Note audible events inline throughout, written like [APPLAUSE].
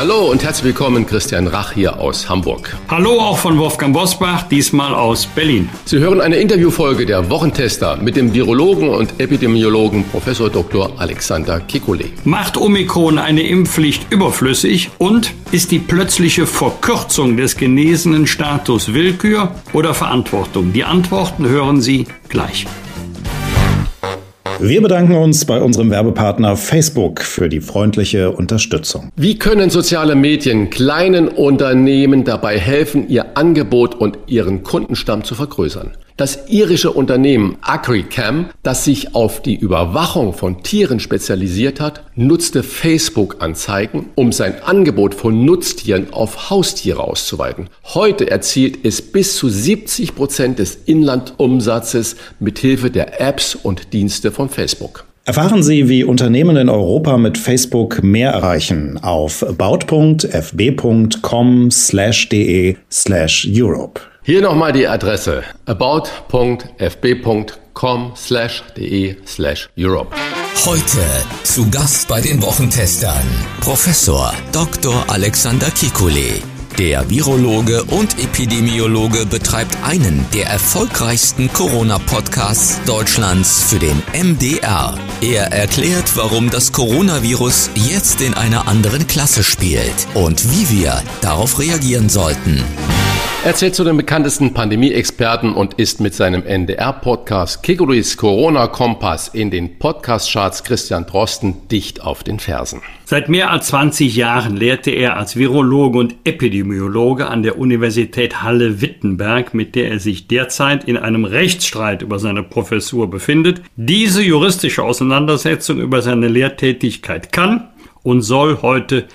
Hallo und herzlich willkommen, Christian Rach hier aus Hamburg. Hallo auch von Wolfgang Bosbach, diesmal aus Berlin. Sie hören eine Interviewfolge der Wochentester mit dem Virologen und Epidemiologen Professor Dr. Alexander Kekulé. Macht Omikron eine Impfpflicht überflüssig und ist die plötzliche Verkürzung des genesenen Status Willkür oder Verantwortung? Die Antworten hören Sie gleich. Wir bedanken uns bei unserem Werbepartner Facebook für die freundliche Unterstützung. Wie können soziale Medien kleinen Unternehmen dabei helfen, ihr Angebot und ihren Kundenstamm zu vergrößern? Das irische Unternehmen AgriCam, das sich auf die Überwachung von Tieren spezialisiert hat, nutzte Facebook-Anzeigen, um sein Angebot von Nutztieren auf Haustiere auszuweiten. Heute erzielt es bis zu 70 Prozent des Inlandumsatzes mithilfe der Apps und Dienste von Facebook. Erfahren Sie, wie Unternehmen in Europa mit Facebook mehr erreichen auf about.fb.com/de/europe. Hier nochmal die Adresse about.fb.com/de/europe. Heute zu Gast bei den Wochentestern Professor Dr. Alexander Kekulé. Der Virologe und Epidemiologe betreibt einen der erfolgreichsten Corona-Podcasts Deutschlands für den MDR. Er erklärt, warum das Coronavirus jetzt in einer anderen Klasse spielt und wie wir darauf reagieren sollten. Er zählt zu den bekanntesten Pandemie-Experten und ist mit seinem NDR-Podcast Kekulis Corona-Kompass in den Podcast-Charts Christian Drosten dicht auf den Fersen. Seit mehr als 20 Jahren lehrte er als Virologe und Epidemiologe an der Universität Halle-Wittenberg, mit der er sich derzeit in einem Rechtsstreit über seine Professur befindet. Diese juristische Auseinandersetzung über seine Lehrtätigkeit kann und soll heute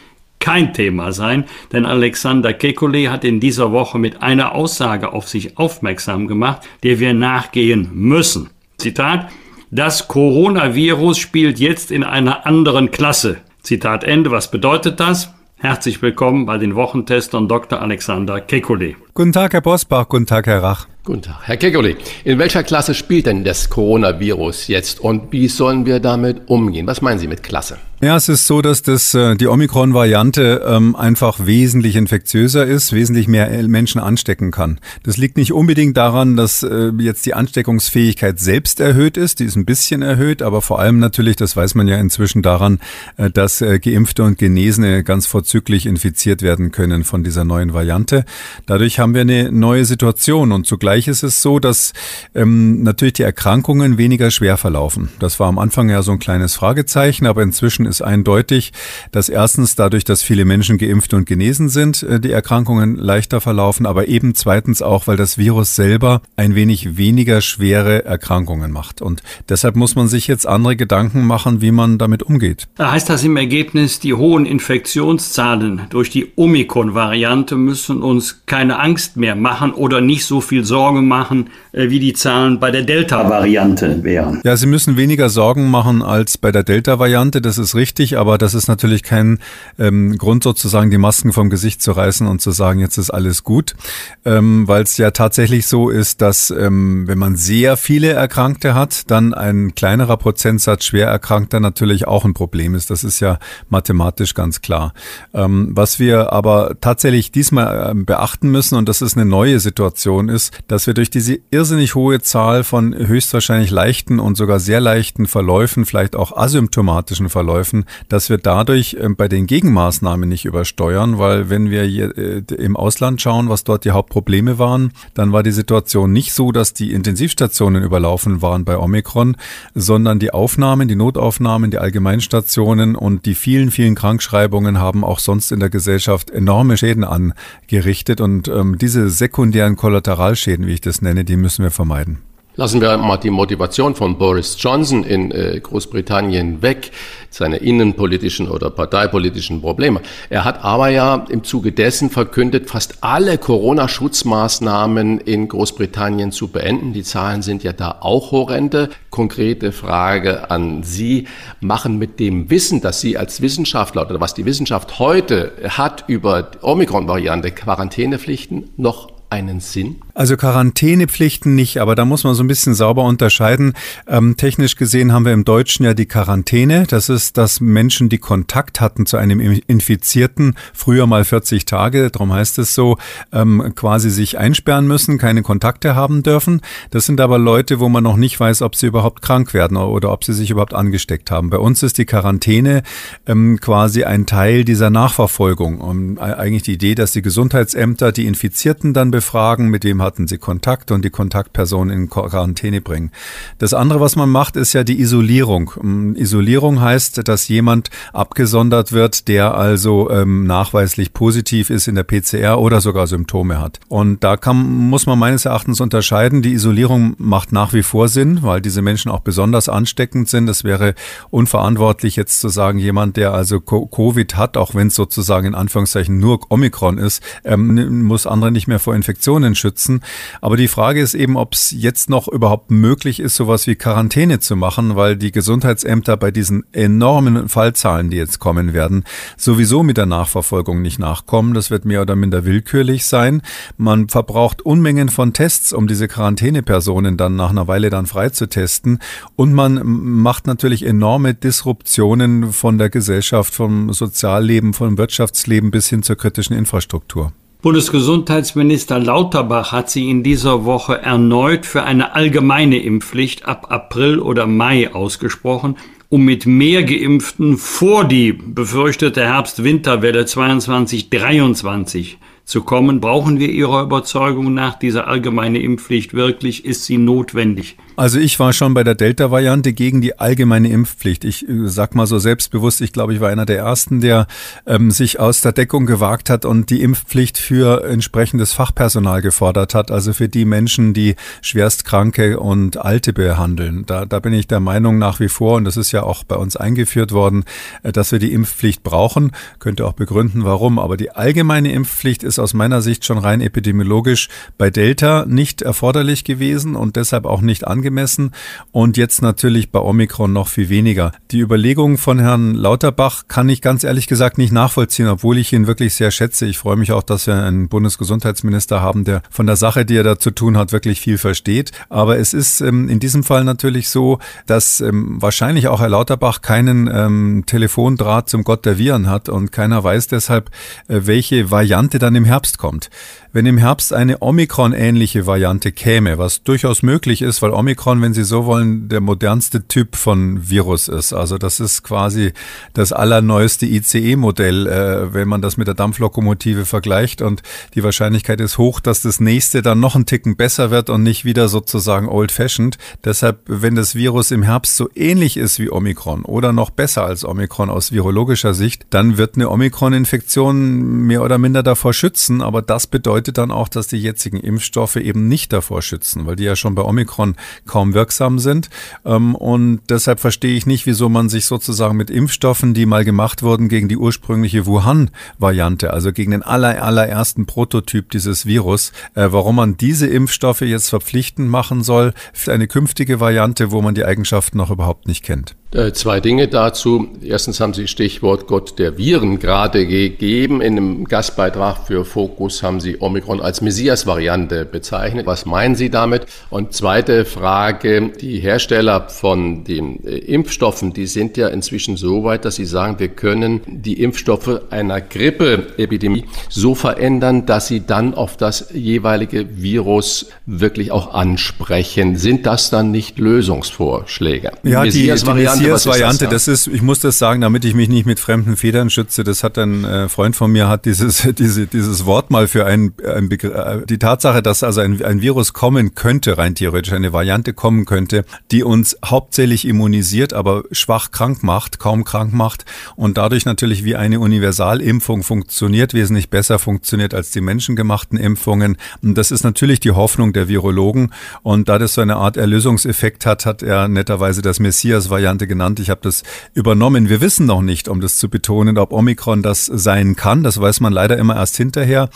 kein Thema sein, denn Alexander Kekulé hat in dieser Woche mit einer Aussage auf sich aufmerksam gemacht, der wir nachgehen müssen. Zitat, das Coronavirus spielt jetzt in einer anderen Klasse. Zitat Ende. Was bedeutet das? Herzlich willkommen bei den Wochentestern Dr. Alexander Kekulé. Guten Tag, Herr Bosbach. Guten Tag, Herr Rach. Guten Tag. Herr Kekulé, in welcher Klasse spielt denn das Coronavirus jetzt und wie sollen wir damit umgehen? Was meinen Sie mit Klasse? Ja, es ist so, dass das, äh, die Omikron-Variante ähm, einfach wesentlich infektiöser ist, wesentlich mehr Menschen anstecken kann. Das liegt nicht unbedingt daran, dass äh, jetzt die Ansteckungsfähigkeit selbst erhöht ist, die ist ein bisschen erhöht, aber vor allem natürlich, das weiß man ja inzwischen daran, äh, dass äh, Geimpfte und Genesene ganz vorzüglich infiziert werden können von dieser neuen Variante. Dadurch haben wir eine neue Situation und zugleich ist es so, dass ähm, natürlich die Erkrankungen weniger schwer verlaufen. Das war am Anfang ja so ein kleines Fragezeichen, aber inzwischen ist eindeutig, dass erstens dadurch, dass viele Menschen geimpft und genesen sind, äh, die Erkrankungen leichter verlaufen, aber eben zweitens auch, weil das Virus selber ein wenig weniger schwere Erkrankungen macht. Und deshalb muss man sich jetzt andere Gedanken machen, wie man damit umgeht. Heißt das im Ergebnis, die hohen Infektionszahlen durch die Omikron-Variante müssen uns keine Angst mehr machen oder nicht so viel Sorgen machen, äh, wie die Zahlen bei der Delta-Variante wären? Ja, Sie müssen weniger Sorgen machen als bei der Delta-Variante. Das ist richtig, aber das ist natürlich kein ähm, Grund, sozusagen die Masken vom Gesicht zu reißen und zu sagen, jetzt ist alles gut, ähm, weil es ja tatsächlich so ist, dass ähm, wenn man sehr viele Erkrankte hat, dann ein kleinerer Prozentsatz schwer Erkrankter natürlich auch ein Problem ist. Das ist ja mathematisch ganz klar. Ähm, was wir aber tatsächlich diesmal ähm, beachten müssen, und das ist eine neue Situation, ist, dass wir durch diese irrsinnig hohe Zahl von höchstwahrscheinlich leichten und sogar sehr leichten Verläufen, vielleicht auch asymptomatischen Verläufen, Verläufen, dass wir dadurch ähm, bei den Gegenmaßnahmen nicht übersteuern, weil wenn wir äh, im Ausland schauen, was dort die Hauptprobleme waren, dann war die Situation nicht so, dass die Intensivstationen überlaufen waren bei Omikron, sondern die Aufnahmen, die Notaufnahmen, die Allgemeinstationen und die vielen, vielen Krankschreibungen haben auch sonst in der Gesellschaft enorme Schäden angerichtet und ähm, diese sekundären Kollateralschäden, wie ich das nenne, die müssen wir vermeiden. Lassen wir mal die Motivation von Boris Johnson in äh, Großbritannien weg, seine innenpolitischen oder parteipolitischen Probleme. Er hat aber ja im Zuge dessen verkündet, fast alle Corona-Schutzmaßnahmen in Großbritannien zu beenden. Die Zahlen sind ja da auch horrende. Konkrete Frage an Sie. Machen mit dem Wissen, dass Sie als Wissenschaftler oder was die Wissenschaft heute hat über Omikron-Variante Quarantänepflichten noch einen Sinn? Also Quarantänepflichten nicht, aber da muss man so ein bisschen sauber unterscheiden. Ähm, technisch gesehen haben wir im Deutschen ja die Quarantäne. Das ist, dass Menschen, die Kontakt hatten zu einem Infizierten, früher mal 40 Tage, darum heißt es so, ähm, quasi sich einsperren müssen, keine Kontakte haben dürfen. Das sind aber Leute, wo man noch nicht weiß, ob sie überhaupt krank werden oder ob sie sich überhaupt angesteckt haben. Bei uns ist die Quarantäne ähm, quasi ein Teil dieser Nachverfolgung. Und eigentlich die Idee, dass die Gesundheitsämter die Infizierten dann befragen, mit wem hatten sie Kontakt und die Kontaktperson in Quarantäne bringen. Das andere, was man macht, ist ja die Isolierung. Ähm, Isolierung heißt, dass jemand abgesondert wird, der also ähm, nachweislich positiv ist in der PCR oder sogar Symptome hat. Und da kann, muss man meines Erachtens unterscheiden. Die Isolierung macht nach wie vor Sinn, weil diese Menschen auch besonders ansteckend sind. Es wäre unverantwortlich jetzt zu sagen, jemand, der also Covid hat, auch wenn es sozusagen in Anführungszeichen nur Omikron ist, ähm, muss andere nicht mehr vor Infektionen schützen. Aber die Frage ist eben, ob es jetzt noch überhaupt möglich ist, sowas wie Quarantäne zu machen, weil die Gesundheitsämter bei diesen enormen Fallzahlen, die jetzt kommen werden, sowieso mit der Nachverfolgung nicht nachkommen. Das wird mehr oder minder willkürlich sein. Man verbraucht Unmengen von Tests, um diese Quarantänepersonen dann nach einer Weile dann freizutesten. Und man macht natürlich enorme Disruptionen von der Gesellschaft, vom Sozialleben, vom Wirtschaftsleben bis hin zur kritischen Infrastruktur. Bundesgesundheitsminister Lauterbach hat sie in dieser Woche erneut für eine allgemeine Impfpflicht ab April oder Mai ausgesprochen, um mit mehr Geimpften vor die befürchtete Herbst-Winterwelle 22-23 zu kommen. Brauchen wir Ihrer Überzeugung nach diese allgemeine Impfpflicht wirklich? Ist sie notwendig? Also ich war schon bei der Delta-Variante gegen die allgemeine Impfpflicht. Ich äh, sag mal so selbstbewusst, ich glaube, ich war einer der ersten, der ähm, sich aus der Deckung gewagt hat und die Impfpflicht für entsprechendes Fachpersonal gefordert hat, also für die Menschen, die schwerstkranke und Alte behandeln. Da, da bin ich der Meinung nach wie vor, und das ist ja auch bei uns eingeführt worden, äh, dass wir die Impfpflicht brauchen. Könnte auch begründen, warum. Aber die allgemeine Impfpflicht ist aus meiner Sicht schon rein epidemiologisch bei Delta nicht erforderlich gewesen und deshalb auch nicht angemessen angemessen und jetzt natürlich bei Omikron noch viel weniger. Die Überlegungen von Herrn Lauterbach kann ich ganz ehrlich gesagt nicht nachvollziehen, obwohl ich ihn wirklich sehr schätze. Ich freue mich auch, dass wir einen Bundesgesundheitsminister haben, der von der Sache, die er da zu tun hat, wirklich viel versteht. Aber es ist ähm, in diesem Fall natürlich so, dass ähm, wahrscheinlich auch Herr Lauterbach keinen ähm, Telefondraht zum Gott der Viren hat und keiner weiß deshalb, äh, welche Variante dann im Herbst kommt. Wenn im Herbst eine Omikron-ähnliche Variante käme, was durchaus möglich ist, weil Omikron, wenn Sie so wollen, der modernste Typ von Virus ist. Also das ist quasi das allerneueste ICE-Modell, äh, wenn man das mit der Dampflokomotive vergleicht. Und die Wahrscheinlichkeit ist hoch, dass das nächste dann noch einen Ticken besser wird und nicht wieder sozusagen old-fashioned. Deshalb, wenn das Virus im Herbst so ähnlich ist wie Omikron oder noch besser als Omikron aus virologischer Sicht, dann wird eine Omikron-Infektion mehr oder minder davor schützen. Aber das bedeutet, bedeutet dann auch, dass die jetzigen Impfstoffe eben nicht davor schützen, weil die ja schon bei Omikron kaum wirksam sind. Ähm, und deshalb verstehe ich nicht, wieso man sich sozusagen mit Impfstoffen, die mal gemacht wurden gegen die ursprüngliche Wuhan-Variante, also gegen den aller, allerersten Prototyp dieses Virus, äh, warum man diese Impfstoffe jetzt verpflichtend machen soll für eine künftige Variante, wo man die Eigenschaften noch überhaupt nicht kennt. Äh, zwei Dinge dazu. Erstens haben Sie Stichwort Gott der Viren gerade gegeben. In einem Gastbeitrag für Fokus haben Sie Omikron als Messias-Variante bezeichnet. Was meinen Sie damit? Und zweite Frage. Die Hersteller von den äh, Impfstoffen, die sind ja inzwischen so weit, dass sie sagen, wir können die Impfstoffe einer Grippeepidemie so verändern, dass sie dann auf das jeweilige Virus wirklich auch ansprechen. Sind das dann nicht Lösungsvorschläge? Ja, die Messias-Variante, das, das, ist, ich muss das sagen, damit ich mich nicht mit fremden Federn schütze. Das hat ein äh, Freund von mir, hat dieses, [LAUGHS] diese, dieses Wort mal für ein, ein Begr äh, die Tatsache, dass also ein, ein Virus kommen könnte, rein theoretisch, eine Variante Variante kommen könnte, die uns hauptsächlich immunisiert, aber schwach krank macht, kaum krank macht und dadurch natürlich wie eine Universalimpfung funktioniert, wesentlich besser funktioniert als die menschengemachten Impfungen. Und das ist natürlich die Hoffnung der Virologen. Und da das so eine Art Erlösungseffekt hat, hat er netterweise das Messias-Variante genannt. Ich habe das übernommen. Wir wissen noch nicht, um das zu betonen, ob Omikron das sein kann. Das weiß man leider immer erst hinterher.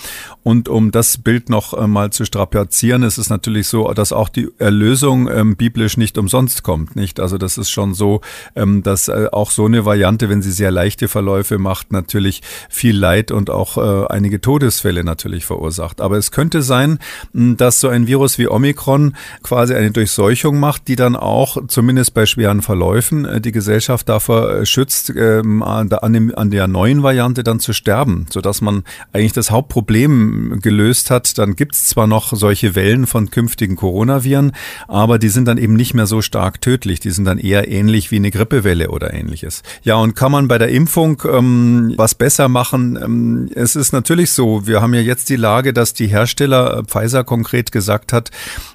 Und um das Bild noch äh, mal zu strapazieren, ist es natürlich so, dass auch die Erlösung ähm, biblisch nicht umsonst kommt. Nicht? Also das ist schon so, ähm, dass äh, auch so eine Variante, wenn sie sehr leichte Verläufe macht, natürlich viel Leid und auch äh, einige Todesfälle natürlich verursacht. Aber es könnte sein, dass so ein Virus wie Omikron quasi eine Durchseuchung macht, die dann auch zumindest bei schweren Verläufen äh, die Gesellschaft davor äh, schützt, ähm, an, dem, an der neuen Variante dann zu sterben, sodass man eigentlich das Hauptproblem gelöst hat. Dann gibt es zwar noch solche Wellen von künftigen Coronaviren, aber die sind dann eben nicht mehr so stark tödlich. Die sind dann eher ähnlich wie eine Grippewelle oder ähnliches. Ja, und kann man bei der Impfung ähm, was besser machen? Ähm, es ist natürlich so, wir haben ja jetzt die Lage, dass die Hersteller, äh, Pfizer konkret gesagt hat,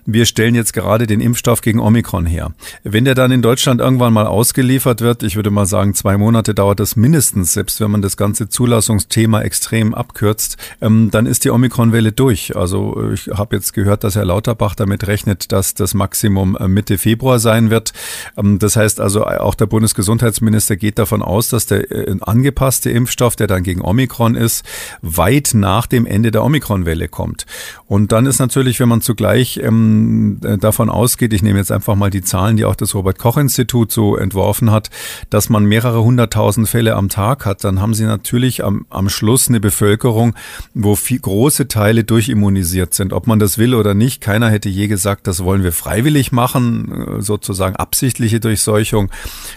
wir stellen jetzt gerade den Impfstoff gegen Omikron her. Wenn der dann in Deutschland irgendwann mal ausgeliefert wird, ich würde mal sagen, zwei Monate dauert das mindestens, selbst wenn man das ganze Zulassungsthema extrem abkürzt, ähm, dann ist die Omikron-Welle durch. Also ich habe jetzt gehört, dass Herr Lauterbach damit rechnet, dass das Maximum äh, Mitte Februar sein wird. Ähm, das heißt also, auch der Bundesgesundheitsminister geht davon aus, dass der äh, angepasste Impfstoff, der dann gegen Omikron ist, weit nach dem Ende der Omikron-Welle kommt. Und dann ist natürlich, wenn man zugleich ähm, äh, davon ausgeht, ich nehme jetzt einfach mal die Zahlen, die auch das Robert-Koch-Institut so entworfen hat, dass man mehrere hunderttausend Fälle am Tag hat, dann haben sie natürlich am, am Schluss eine Bevölkerung, wo viel, große Teile durchimmunisiert sind. Ob man das will oder nicht, keiner hätte je gesagt, das wollen wir freiwillig machen, äh, sozusagen absichtliche Durchseuchung.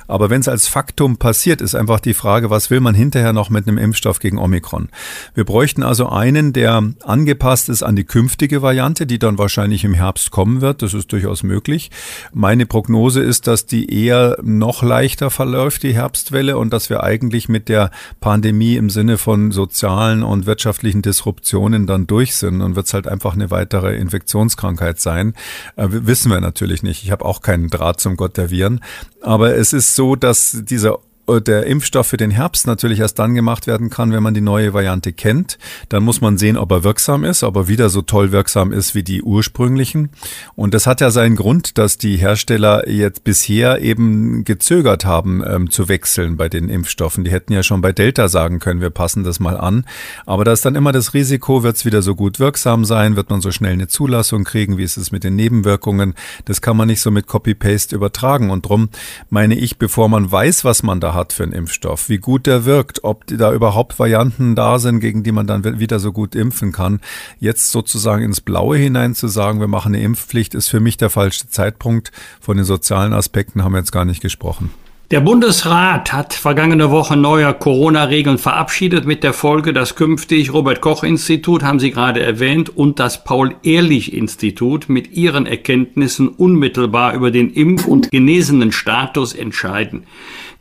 Aber wenn es als Faktum passiert, ist einfach die Frage, was will man hinterher noch mit einem Impfstoff gegen Omikron? Wir bräuchten also einen, der angepasst ist an die künftige Variante, die dann wahrscheinlich im Herbst kommen wird. Das ist durchaus möglich. Meine Prognose ist, dass die eher noch leichter verläuft, die Herbstwelle, und dass wir eigentlich mit der Pandemie im Sinne von sozialen und wirtschaftlichen Disruptionen dann durch sind. Und wird es halt einfach eine weitere Infektionskrankheit sein. Äh, wissen wir natürlich nicht. Ich habe auch keinen Draht zum Gott der Viren. Aber es ist so, dass dieser der Impfstoff für den Herbst natürlich erst dann gemacht werden kann, wenn man die neue Variante kennt. Dann muss man sehen, ob er wirksam ist, ob er wieder so toll wirksam ist wie die ursprünglichen. Und das hat ja seinen Grund, dass die Hersteller jetzt bisher eben gezögert haben ähm, zu wechseln bei den Impfstoffen. Die hätten ja schon bei Delta sagen können, wir passen das mal an. Aber da ist dann immer das Risiko, wird es wieder so gut wirksam sein, wird man so schnell eine Zulassung kriegen, wie ist es mit den Nebenwirkungen. Das kann man nicht so mit Copy-Paste übertragen. Und drum meine ich, bevor man weiß, was man da hat für einen Impfstoff, wie gut der wirkt, ob da überhaupt Varianten da sind, gegen die man dann wieder so gut impfen kann. Jetzt sozusagen ins Blaue hinein zu sagen, wir machen eine Impfpflicht, ist für mich der falsche Zeitpunkt. Von den sozialen Aspekten haben wir jetzt gar nicht gesprochen. Der Bundesrat hat vergangene Woche neue Corona-Regeln verabschiedet mit der Folge, dass künftig Robert Koch Institut, haben Sie gerade erwähnt, und das Paul-Ehrlich-Institut mit ihren Erkenntnissen unmittelbar über den Impf- und genesenen Status entscheiden.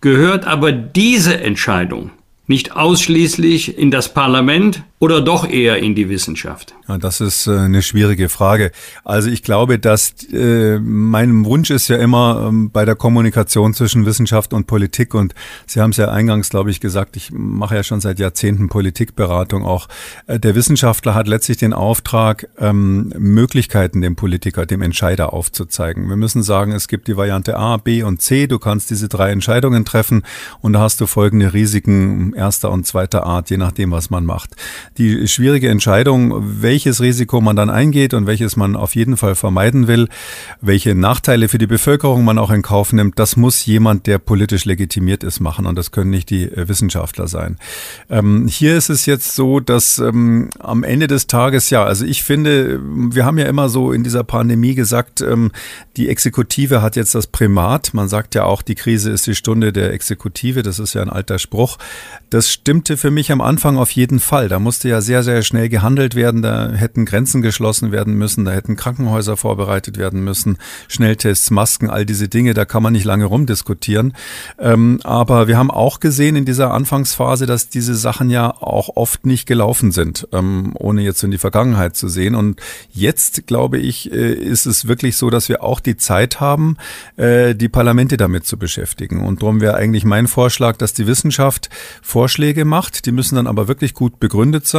Gehört aber diese Entscheidung nicht ausschließlich in das Parlament oder doch eher in die Wissenschaft? Ja, das ist äh, eine schwierige Frage. Also ich glaube, dass äh, mein Wunsch ist ja immer ähm, bei der Kommunikation zwischen Wissenschaft und Politik und Sie haben es ja eingangs, glaube ich, gesagt, ich mache ja schon seit Jahrzehnten Politikberatung auch. Äh, der Wissenschaftler hat letztlich den Auftrag, ähm, Möglichkeiten dem Politiker, dem Entscheider aufzuzeigen. Wir müssen sagen, es gibt die Variante A, B und C. Du kannst diese drei Entscheidungen treffen und da hast du folgende Risiken erster und zweiter Art, je nachdem, was man macht die schwierige Entscheidung, welches Risiko man dann eingeht und welches man auf jeden Fall vermeiden will, welche Nachteile für die Bevölkerung man auch in Kauf nimmt, das muss jemand, der politisch legitimiert ist, machen und das können nicht die äh, Wissenschaftler sein. Ähm, hier ist es jetzt so, dass ähm, am Ende des Tages, ja, also ich finde, wir haben ja immer so in dieser Pandemie gesagt, ähm, die Exekutive hat jetzt das Primat. Man sagt ja auch, die Krise ist die Stunde der Exekutive. Das ist ja ein alter Spruch. Das stimmte für mich am Anfang auf jeden Fall. Da musste musste ja sehr, sehr schnell gehandelt werden. Da hätten Grenzen geschlossen werden müssen, da hätten Krankenhäuser vorbereitet werden müssen, Schnelltests, Masken, all diese Dinge, da kann man nicht lange rumdiskutieren. Ähm, aber wir haben auch gesehen in dieser Anfangsphase, dass diese Sachen ja auch oft nicht gelaufen sind, ähm, ohne jetzt in die Vergangenheit zu sehen. Und jetzt, glaube ich, äh, ist es wirklich so, dass wir auch die Zeit haben, äh, die Parlamente damit zu beschäftigen. Und darum wäre eigentlich mein Vorschlag, dass die Wissenschaft Vorschläge macht. Die müssen dann aber wirklich gut begründet sein.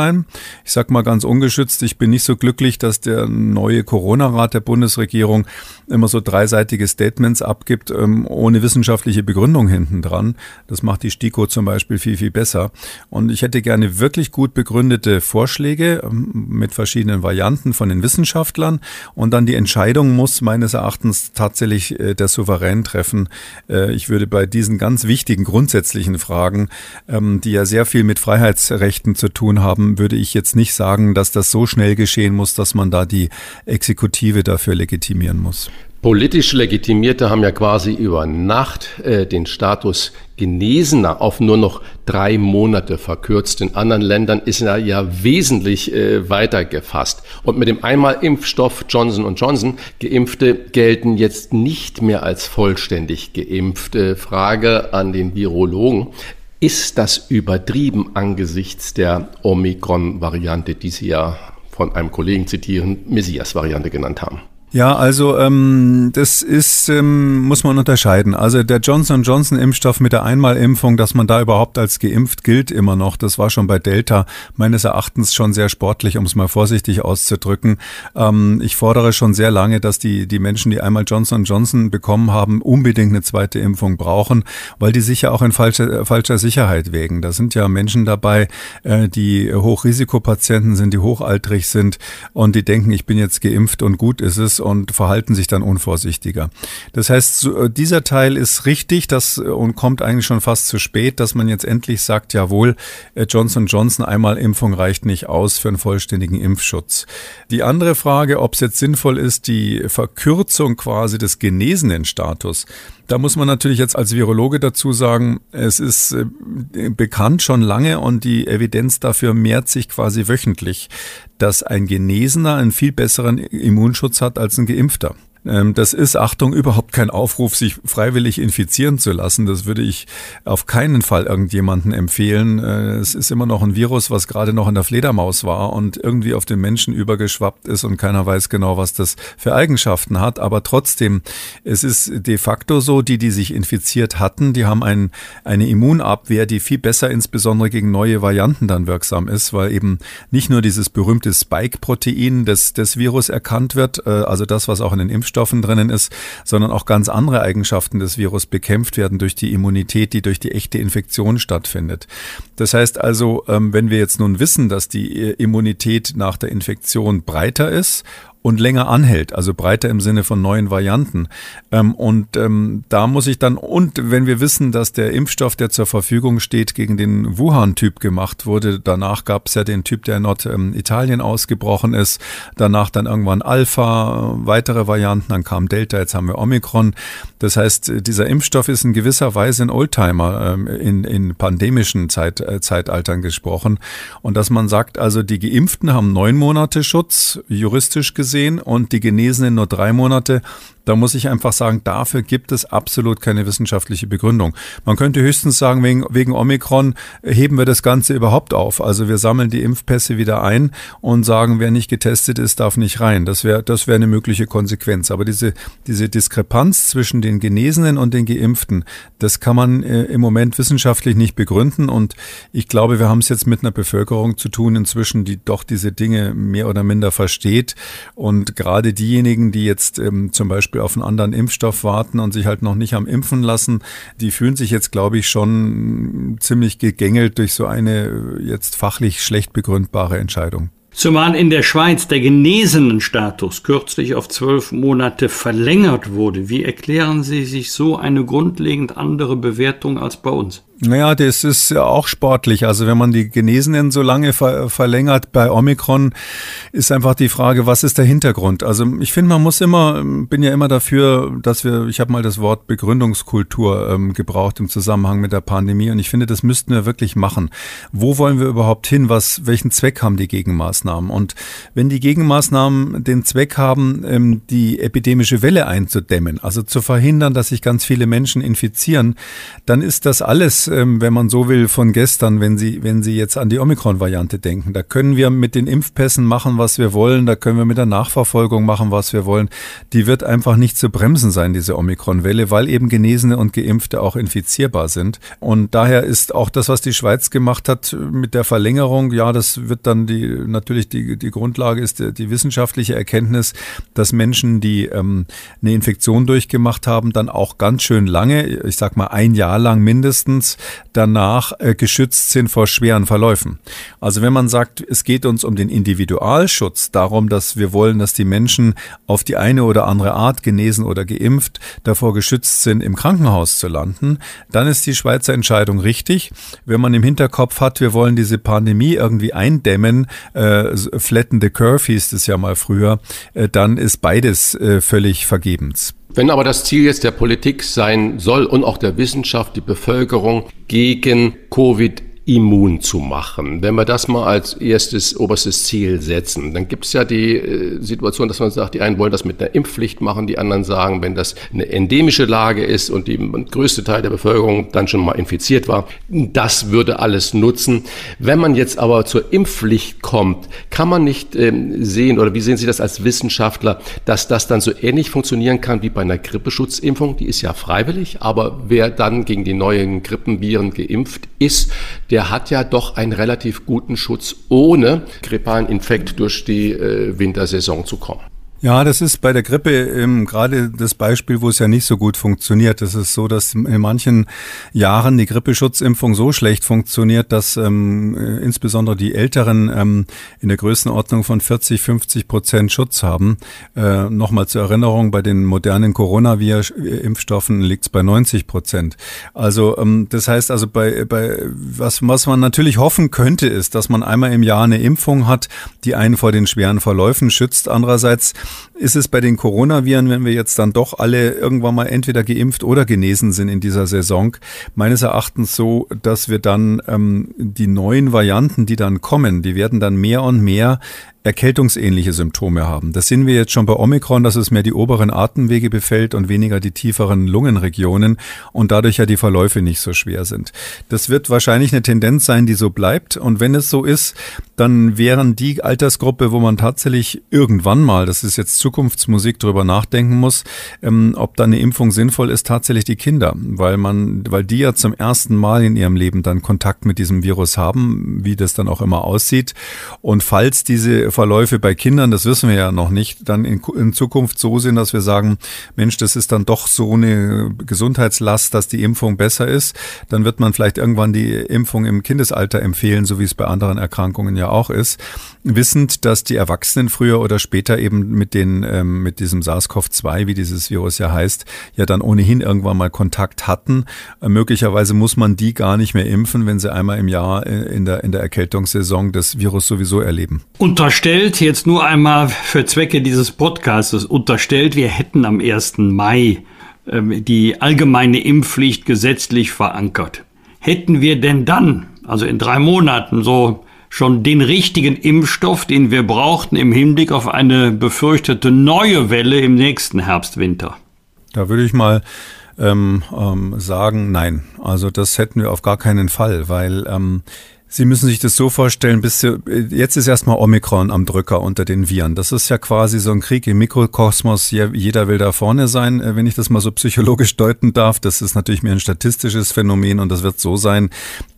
Ich sage mal ganz ungeschützt, ich bin nicht so glücklich, dass der neue Corona-Rat der Bundesregierung immer so dreiseitige Statements abgibt, ähm, ohne wissenschaftliche Begründung hinten dran. Das macht die STIKO zum Beispiel viel, viel besser. Und ich hätte gerne wirklich gut begründete Vorschläge ähm, mit verschiedenen Varianten von den Wissenschaftlern. Und dann die Entscheidung muss meines Erachtens tatsächlich äh, der Souverän treffen. Äh, ich würde bei diesen ganz wichtigen grundsätzlichen Fragen, ähm, die ja sehr viel mit Freiheitsrechten zu tun haben, würde ich jetzt nicht sagen, dass das so schnell geschehen muss, dass man da die Exekutive dafür legitimieren muss. Politisch Legitimierte haben ja quasi über Nacht äh, den Status Genesener auf nur noch drei Monate verkürzt. In anderen Ländern ist er ja wesentlich äh, weiter gefasst. Und mit dem Einmalimpfstoff Johnson Johnson Geimpfte gelten jetzt nicht mehr als vollständig geimpfte. Frage an den Virologen. Ist das übertrieben angesichts der Omikron-Variante, die Sie ja von einem Kollegen zitieren, Messias-Variante genannt haben? Ja, also ähm, das ist, ähm, muss man unterscheiden. Also der Johnson Johnson Impfstoff mit der Einmalimpfung, dass man da überhaupt als geimpft gilt immer noch, das war schon bei Delta meines Erachtens schon sehr sportlich, um es mal vorsichtig auszudrücken. Ähm, ich fordere schon sehr lange, dass die, die Menschen, die einmal Johnson Johnson bekommen haben, unbedingt eine zweite Impfung brauchen, weil die sicher auch in falscher, falscher Sicherheit wägen. Da sind ja Menschen dabei, äh, die Hochrisikopatienten sind, die hochaltrig sind und die denken, ich bin jetzt geimpft und gut ist es und verhalten sich dann unvorsichtiger. Das heißt, äh, dieser Teil ist richtig das, äh, und kommt eigentlich schon fast zu spät, dass man jetzt endlich sagt, jawohl, äh, Johnson Johnson einmal Impfung reicht nicht aus für einen vollständigen Impfschutz. Die andere Frage, ob es jetzt sinnvoll ist, die Verkürzung quasi des genesenen Status, da muss man natürlich jetzt als Virologe dazu sagen, es ist bekannt schon lange und die Evidenz dafür mehrt sich quasi wöchentlich, dass ein Genesener einen viel besseren Immunschutz hat als ein Geimpfter. Ähm, das ist, Achtung, überhaupt kein Aufruf, sich freiwillig infizieren zu lassen. Das würde ich auf keinen Fall irgendjemanden empfehlen. Äh, es ist immer noch ein Virus, was gerade noch in der Fledermaus war und irgendwie auf den Menschen übergeschwappt ist und keiner weiß genau, was das für Eigenschaften hat. Aber trotzdem, es ist de facto so, die, die sich infiziert hatten, die haben ein, eine Immunabwehr, die viel besser insbesondere gegen neue Varianten dann wirksam ist, weil eben nicht nur dieses berühmte Spike-Protein des, des Virus erkannt wird, äh, also das, was auch in den Impfstoffen Impfstoffen drinnen ist, sondern auch ganz andere Eigenschaften des Virus bekämpft werden durch die Immunität, die durch die echte Infektion stattfindet. Das heißt also, ähm, wenn wir jetzt nun wissen, dass die äh, Immunität nach der Infektion breiter ist und länger anhält, also breiter im Sinne von neuen Varianten. Ähm, und ähm, da muss ich dann, und wenn wir wissen, dass der Impfstoff, der zur Verfügung steht, gegen den Wuhan-Typ gemacht wurde, danach gab es ja den Typ, der in Norditalien ausgebrochen ist, danach dann irgendwann Alpha, weitere Varianten, dann kam Delta, jetzt haben wir Omikron. Das heißt, dieser Impfstoff ist in gewisser Weise ein Oldtimer ähm, in, in pandemischen Zeit, äh, Zeitaltern gesprochen. Und dass man sagt, also die Geimpften haben neun Monate Schutz, juristisch gesehen, gesehen und die Genesenen nur drei Monate. Da muss ich einfach sagen, dafür gibt es absolut keine wissenschaftliche Begründung. Man könnte höchstens sagen, wegen, wegen Omikron heben wir das Ganze überhaupt auf. Also wir sammeln die Impfpässe wieder ein und sagen, wer nicht getestet ist, darf nicht rein. Das wäre das wäre eine mögliche Konsequenz. Aber diese, diese Diskrepanz zwischen den Genesenen und den Geimpften, das kann man äh, im Moment wissenschaftlich nicht begründen. Und ich glaube, wir haben es jetzt mit einer Bevölkerung zu tun inzwischen, die doch diese Dinge mehr oder minder versteht. Und gerade diejenigen, die jetzt ähm, zum Beispiel Beispiel auf einen anderen Impfstoff warten und sich halt noch nicht am Impfen lassen, die fühlen sich jetzt, glaube ich, schon ziemlich gegängelt durch so eine jetzt fachlich schlecht begründbare Entscheidung. Zumal in der Schweiz der genesenen Status kürzlich auf zwölf Monate verlängert wurde. Wie erklären Sie sich so eine grundlegend andere Bewertung als bei uns? Naja, das ist ja auch sportlich. Also wenn man die Genesenen so lange ver verlängert bei Omikron, ist einfach die Frage, was ist der Hintergrund? Also ich finde, man muss immer, bin ja immer dafür, dass wir, ich habe mal das Wort Begründungskultur ähm, gebraucht im Zusammenhang mit der Pandemie und ich finde, das müssten wir wirklich machen. Wo wollen wir überhaupt hin? Was, welchen Zweck haben die Gegenmaßnahmen? Und wenn die Gegenmaßnahmen den Zweck haben, ähm, die epidemische Welle einzudämmen, also zu verhindern, dass sich ganz viele Menschen infizieren, dann ist das alles ähm, wenn man so will, von gestern, wenn Sie, wenn Sie jetzt an die Omikron-Variante denken. Da können wir mit den Impfpässen machen, was wir wollen. Da können wir mit der Nachverfolgung machen, was wir wollen. Die wird einfach nicht zu bremsen sein, diese Omikron-Welle, weil eben Genesene und Geimpfte auch infizierbar sind. Und daher ist auch das, was die Schweiz gemacht hat mit der Verlängerung, ja, das wird dann die, natürlich die, die Grundlage ist die, die wissenschaftliche Erkenntnis, dass Menschen, die ähm, eine Infektion durchgemacht haben, dann auch ganz schön lange, ich sag mal ein Jahr lang mindestens, danach äh, geschützt sind vor schweren Verläufen. Also wenn man sagt, es geht uns um den Individualschutz, darum, dass wir wollen, dass die Menschen auf die eine oder andere Art genesen oder geimpft davor geschützt sind, im Krankenhaus zu landen, dann ist die Schweizer Entscheidung richtig. Wenn man im Hinterkopf hat, wir wollen diese Pandemie irgendwie eindämmen, äh, flatten the curve hieß es ja mal früher, äh, dann ist beides äh, völlig vergebens. Wenn aber das Ziel jetzt der Politik sein soll und auch der Wissenschaft, die Bevölkerung gegen Covid immun zu machen. Wenn wir das mal als erstes oberstes Ziel setzen, dann gibt es ja die äh, Situation, dass man sagt, die einen wollen das mit einer Impfpflicht machen, die anderen sagen, wenn das eine endemische Lage ist und die größte Teil der Bevölkerung dann schon mal infiziert war, das würde alles nutzen. Wenn man jetzt aber zur Impfpflicht kommt, kann man nicht ähm, sehen oder wie sehen Sie das als Wissenschaftler, dass das dann so ähnlich funktionieren kann wie bei einer Grippeschutzimpfung, die ist ja freiwillig, aber wer dann gegen die neuen Grippenviren geimpft ist, der der hat ja doch einen relativ guten Schutz, ohne grippalen Infekt durch die äh, Wintersaison zu kommen. Ja, das ist bei der Grippe ähm, gerade das Beispiel, wo es ja nicht so gut funktioniert. Es ist so, dass in manchen Jahren die Grippeschutzimpfung so schlecht funktioniert, dass ähm, äh, insbesondere die Älteren ähm, in der Größenordnung von 40, 50 Prozent Schutz haben. Äh, Nochmal zur Erinnerung, bei den modernen Coronavirus-Impfstoffen liegt es bei 90 Prozent. Also ähm, das heißt also, bei, bei was, was man natürlich hoffen könnte, ist, dass man einmal im Jahr eine Impfung hat, die einen vor den schweren Verläufen schützt. Andererseits ist es bei den Coronaviren, wenn wir jetzt dann doch alle irgendwann mal entweder geimpft oder genesen sind in dieser Saison, meines Erachtens so, dass wir dann ähm, die neuen Varianten, die dann kommen, die werden dann mehr und mehr erkältungsähnliche Symptome haben. Das sehen wir jetzt schon bei Omikron, dass es mehr die oberen Atemwege befällt und weniger die tieferen Lungenregionen und dadurch ja die Verläufe nicht so schwer sind. Das wird wahrscheinlich eine Tendenz sein, die so bleibt. Und wenn es so ist, dann wären die Altersgruppe, wo man tatsächlich irgendwann mal, das ist jetzt Zukunftsmusik, drüber nachdenken muss, ähm, ob da eine Impfung sinnvoll ist, tatsächlich die Kinder, weil man, weil die ja zum ersten Mal in ihrem Leben dann Kontakt mit diesem Virus haben, wie das dann auch immer aussieht. Und falls diese Verläufe bei Kindern, das wissen wir ja noch nicht, dann in, in Zukunft so sind, dass wir sagen, Mensch, das ist dann doch so eine Gesundheitslast, dass die Impfung besser ist, dann wird man vielleicht irgendwann die Impfung im Kindesalter empfehlen, so wie es bei anderen Erkrankungen ja auch ist, wissend, dass die Erwachsenen früher oder später eben mit den ähm, mit diesem SARS-CoV-2, wie dieses Virus ja heißt, ja dann ohnehin irgendwann mal Kontakt hatten. Äh, möglicherweise muss man die gar nicht mehr impfen, wenn sie einmal im Jahr äh, in der in der Erkältungssaison das Virus sowieso erleben. Unterstellt unterstellt, jetzt nur einmal für Zwecke dieses Podcasts, unterstellt, wir hätten am 1. Mai äh, die allgemeine Impfpflicht gesetzlich verankert. Hätten wir denn dann, also in drei Monaten, so schon den richtigen Impfstoff, den wir brauchten im Hinblick auf eine befürchtete neue Welle im nächsten Herbst-Winter? Da würde ich mal ähm, ähm, sagen, nein. Also das hätten wir auf gar keinen Fall, weil ähm, Sie müssen sich das so vorstellen, bis jetzt ist erstmal Omikron am Drücker unter den Viren. Das ist ja quasi so ein Krieg im Mikrokosmos. Jeder will da vorne sein, äh, wenn ich das mal so psychologisch deuten darf. Das ist natürlich mehr ein statistisches Phänomen und das wird so sein,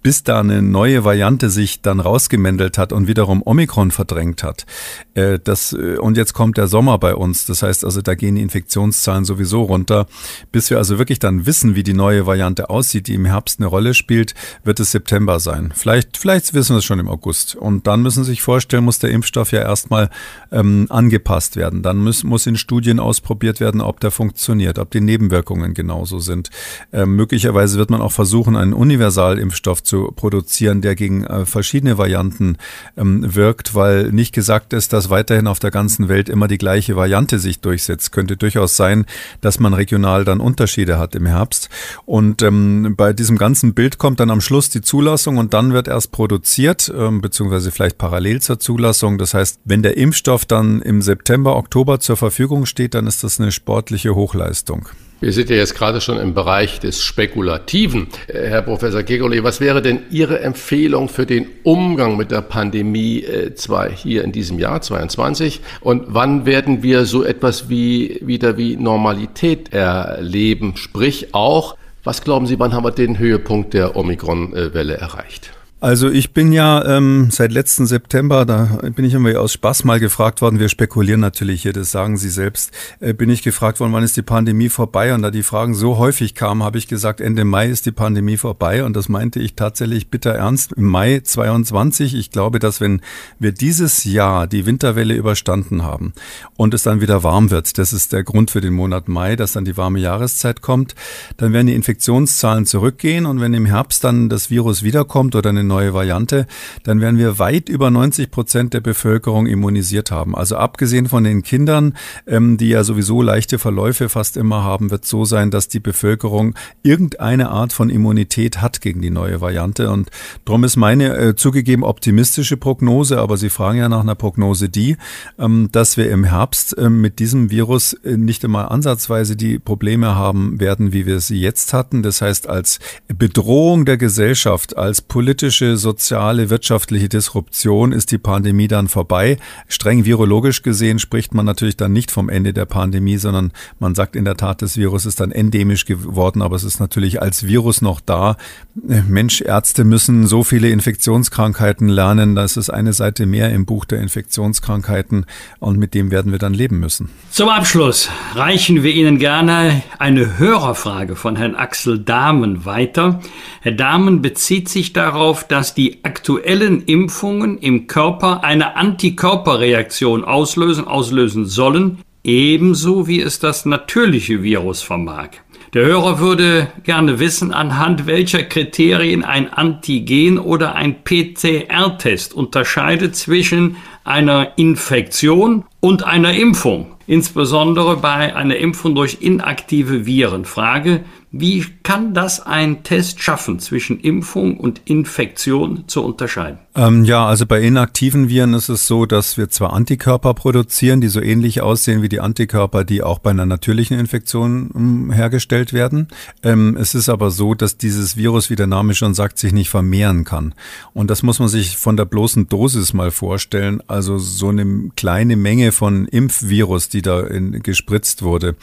bis da eine neue Variante sich dann rausgemändelt hat und wiederum Omikron verdrängt hat. Äh, das, äh, und jetzt kommt der Sommer bei uns. Das heißt also, da gehen die Infektionszahlen sowieso runter. Bis wir also wirklich dann wissen, wie die neue Variante aussieht, die im Herbst eine Rolle spielt, wird es September sein. Vielleicht Vielleicht wissen wir es schon im August. Und dann müssen Sie sich vorstellen, muss der Impfstoff ja erstmal ähm, angepasst werden. Dann muss, muss in Studien ausprobiert werden, ob der funktioniert, ob die Nebenwirkungen genauso sind. Ähm, möglicherweise wird man auch versuchen, einen Universalimpfstoff zu produzieren, der gegen äh, verschiedene Varianten ähm, wirkt, weil nicht gesagt ist, dass weiterhin auf der ganzen Welt immer die gleiche Variante sich durchsetzt. Könnte durchaus sein, dass man regional dann Unterschiede hat im Herbst. Und ähm, bei diesem ganzen Bild kommt dann am Schluss die Zulassung und dann wird erst produziert, ähm, beziehungsweise vielleicht parallel zur Zulassung. Das heißt, wenn der Impfstoff dann im September, Oktober zur Verfügung steht, dann ist das eine sportliche Hochleistung. Wir sind ja jetzt gerade schon im Bereich des Spekulativen. Äh, Herr Professor Kegoli, was wäre denn Ihre Empfehlung für den Umgang mit der Pandemie äh, zwar hier in diesem Jahr 22 und wann werden wir so etwas wie wieder wie Normalität erleben? Sprich auch, was glauben Sie, wann haben wir den Höhepunkt der Omikron-Welle erreicht? Also ich bin ja ähm, seit letzten September, da bin ich immer aus Spaß mal gefragt worden, wir spekulieren natürlich hier, das sagen Sie selbst, äh, bin ich gefragt worden, wann ist die Pandemie vorbei? Und da die Fragen so häufig kamen, habe ich gesagt, Ende Mai ist die Pandemie vorbei. Und das meinte ich tatsächlich bitter ernst im Mai 22. Ich glaube, dass wenn wir dieses Jahr die Winterwelle überstanden haben und es dann wieder warm wird, das ist der Grund für den Monat Mai, dass dann die warme Jahreszeit kommt, dann werden die Infektionszahlen zurückgehen. Und wenn im Herbst dann das Virus wiederkommt oder eine neue Variante, dann werden wir weit über 90 Prozent der Bevölkerung immunisiert haben. Also abgesehen von den Kindern, ähm, die ja sowieso leichte Verläufe fast immer haben, wird so sein, dass die Bevölkerung irgendeine Art von Immunität hat gegen die neue Variante. Und darum ist meine äh, zugegeben optimistische Prognose, aber Sie fragen ja nach einer Prognose die, ähm, dass wir im Herbst äh, mit diesem Virus äh, nicht einmal ansatzweise die Probleme haben werden, wie wir sie jetzt hatten. Das heißt, als Bedrohung der Gesellschaft, als politische politische, soziale, wirtschaftliche Disruption ist die Pandemie dann vorbei. Streng virologisch gesehen spricht man natürlich dann nicht vom Ende der Pandemie, sondern man sagt in der Tat, das Virus ist dann endemisch geworden, aber es ist natürlich als Virus noch da. Mensch, Ärzte müssen so viele Infektionskrankheiten lernen. Das ist eine Seite mehr im Buch der Infektionskrankheiten und mit dem werden wir dann leben müssen. Zum Abschluss reichen wir Ihnen gerne eine Hörerfrage von Herrn Axel Dahmen weiter. Herr Dahmen bezieht sich darauf, dass die aktuellen Impfungen im Körper eine Antikörperreaktion auslösen, auslösen sollen, ebenso wie es das natürliche Virus vermag. Der Hörer würde gerne wissen, anhand welcher Kriterien ein Antigen oder ein PCR-Test unterscheidet zwischen einer Infektion und einer Impfung, insbesondere bei einer Impfung durch inaktive Viren. Frage, wie kann das ein Test schaffen, zwischen Impfung und Infektion zu unterscheiden? Ähm, ja, also bei inaktiven Viren ist es so, dass wir zwar Antikörper produzieren, die so ähnlich aussehen wie die Antikörper, die auch bei einer natürlichen Infektion ähm, hergestellt werden. Ähm, es ist aber so, dass dieses Virus, wie der Name schon sagt, sich nicht vermehren kann. Und das muss man sich von der bloßen Dosis mal vorstellen. Also so eine kleine Menge von Impfvirus, die da in, gespritzt wurde,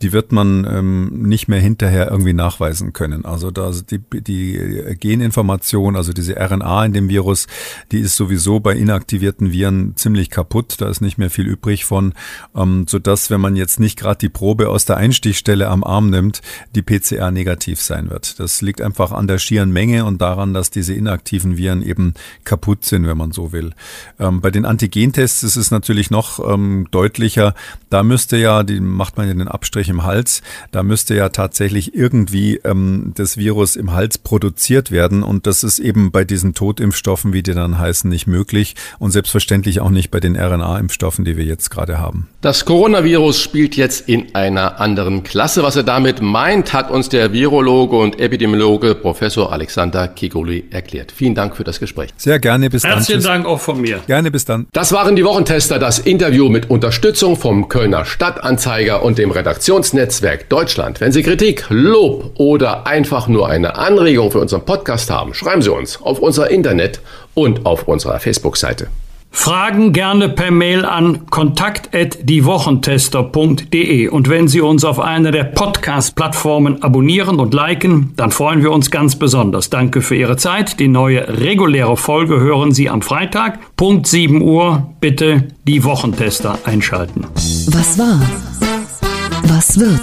die wird man ähm, nicht mehr hinterher irgendwie nachweisen können. Also da die, die Geninformation, also diese RNA in dem Virus, die ist sowieso bei inaktivierten Viren ziemlich kaputt. Da ist nicht mehr viel übrig von, ähm, sodass, wenn man jetzt nicht gerade die Probe aus der Einstichstelle am Arm nimmt, die PCR negativ sein wird. Das liegt einfach an der schieren Menge und daran, dass diese inaktiven Viren eben kaputt sind, wenn man so will. Ähm, bei den Antigentests ist es natürlich noch ähm, deutlicher. Da müsste ja, die macht man ja den Abstrich im Hals, da müsste ja tatsächlich irgendwie ähm, das Virus im Hals produziert werden. Und das ist eben bei diesen Totimpfstoffen, wie die dann heißen, nicht möglich. Und selbstverständlich auch nicht bei den RNA-Impfstoffen, die wir jetzt gerade haben. Das Coronavirus spielt jetzt in einer anderen Klasse. Was er damit meint, hat uns der Virologe und Epidemiologe Professor Alexander Kikoli erklärt. Vielen Dank für das Gespräch. Sehr gerne, bis dann. Herzlichen Dank auch von mir. Gerne, bis dann. Das waren die Wochentester, das Interview mit Unterstützung vom Kölner Stadtanzeiger und dem Redaktionsnetzwerk Deutschland. Wenn Sie Kritik, Lob oder einfach nur eine Anregung für unseren Podcast haben, schreiben Sie uns auf unser Internet und auf unserer Facebook-Seite. Fragen gerne per Mail an kontakt@diewochentester.de und wenn Sie uns auf einer der Podcast-Plattformen abonnieren und liken, dann freuen wir uns ganz besonders. Danke für Ihre Zeit. Die neue reguläre Folge hören Sie am Freitag, Punkt 7 Uhr. Bitte die Wochentester einschalten. Was war? Was wird?